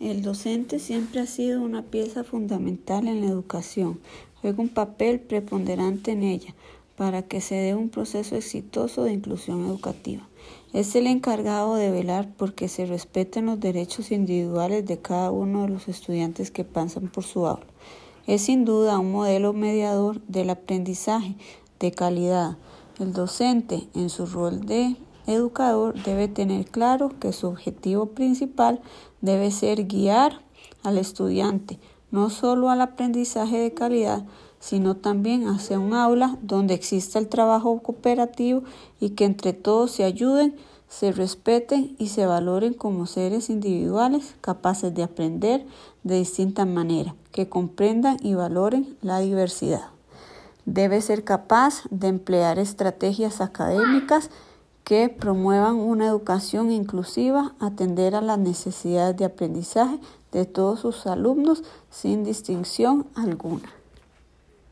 El docente siempre ha sido una pieza fundamental en la educación, juega un papel preponderante en ella para que se dé un proceso exitoso de inclusión educativa. Es el encargado de velar porque se respeten los derechos individuales de cada uno de los estudiantes que pasan por su aula. Es sin duda un modelo mediador del aprendizaje de calidad. El docente, en su rol de educador debe tener claro que su objetivo principal debe ser guiar al estudiante no solo al aprendizaje de calidad, sino también hacia un aula donde exista el trabajo cooperativo y que entre todos se ayuden, se respeten y se valoren como seres individuales capaces de aprender de distinta manera, que comprendan y valoren la diversidad. Debe ser capaz de emplear estrategias académicas que promuevan una educación inclusiva, atender a las necesidades de aprendizaje de todos sus alumnos sin distinción alguna.